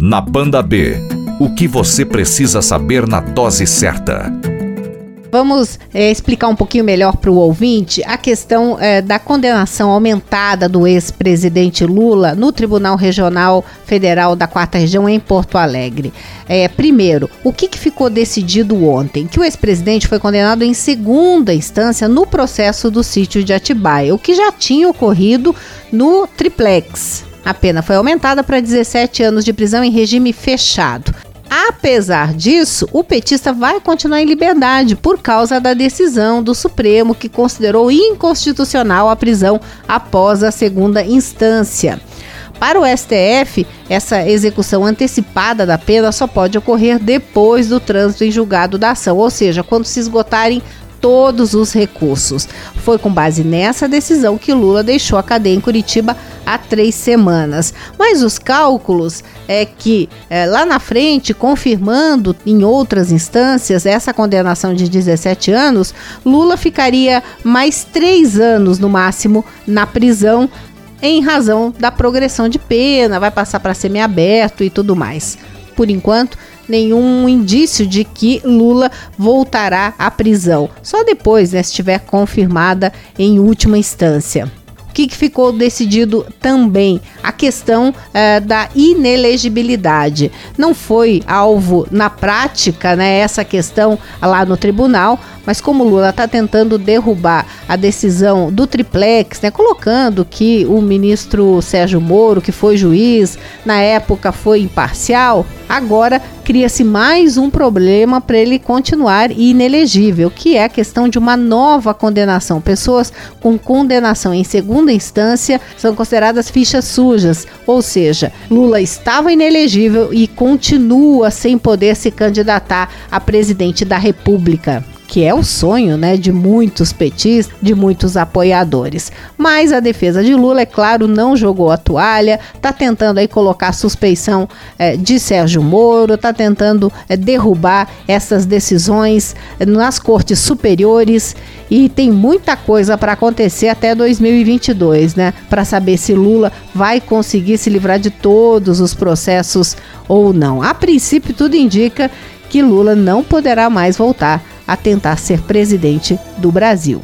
Na Banda B, o que você precisa saber na dose certa. Vamos é, explicar um pouquinho melhor para o ouvinte a questão é, da condenação aumentada do ex-presidente Lula no Tribunal Regional Federal da Quarta Região em Porto Alegre. É, primeiro, o que, que ficou decidido ontem? Que o ex-presidente foi condenado em segunda instância no processo do sítio de Atibaia, o que já tinha ocorrido no triplex. A pena foi aumentada para 17 anos de prisão em regime fechado. Apesar disso, o petista vai continuar em liberdade por causa da decisão do Supremo que considerou inconstitucional a prisão após a segunda instância. Para o STF, essa execução antecipada da pena só pode ocorrer depois do trânsito em julgado da ação, ou seja, quando se esgotarem todos os recursos. Foi com base nessa decisão que Lula deixou a cadeia em Curitiba há três semanas. Mas os cálculos é que é, lá na frente, confirmando em outras instâncias essa condenação de 17 anos, Lula ficaria mais três anos no máximo na prisão. Em razão da progressão de pena, vai passar para semiaberto e tudo mais. Por enquanto, nenhum indício de que Lula voltará à prisão. Só depois, né, se estiver confirmada em última instância. O que, que ficou decidido também? A questão é, da inelegibilidade. Não foi alvo na prática, né, essa questão lá no tribunal, mas como Lula está tentando derrubar a decisão do triplex, né, colocando que o ministro Sérgio Moro, que foi juiz, na época foi imparcial, agora cria-se mais um problema para ele continuar inelegível, que é a questão de uma nova condenação. Pessoas com condenação em segunda instância são consideradas fichas sujas, ou seja, Lula estava inelegível e continua sem poder se candidatar a presidente da República que é o sonho né, de muitos petis, de muitos apoiadores. Mas a defesa de Lula, é claro, não jogou a toalha, está tentando aí colocar suspeição é, de Sérgio Moro, está tentando é, derrubar essas decisões é, nas cortes superiores e tem muita coisa para acontecer até 2022, né? Para saber se Lula vai conseguir se livrar de todos os processos ou não. A princípio, tudo indica que Lula não poderá mais voltar a tentar ser presidente do Brasil.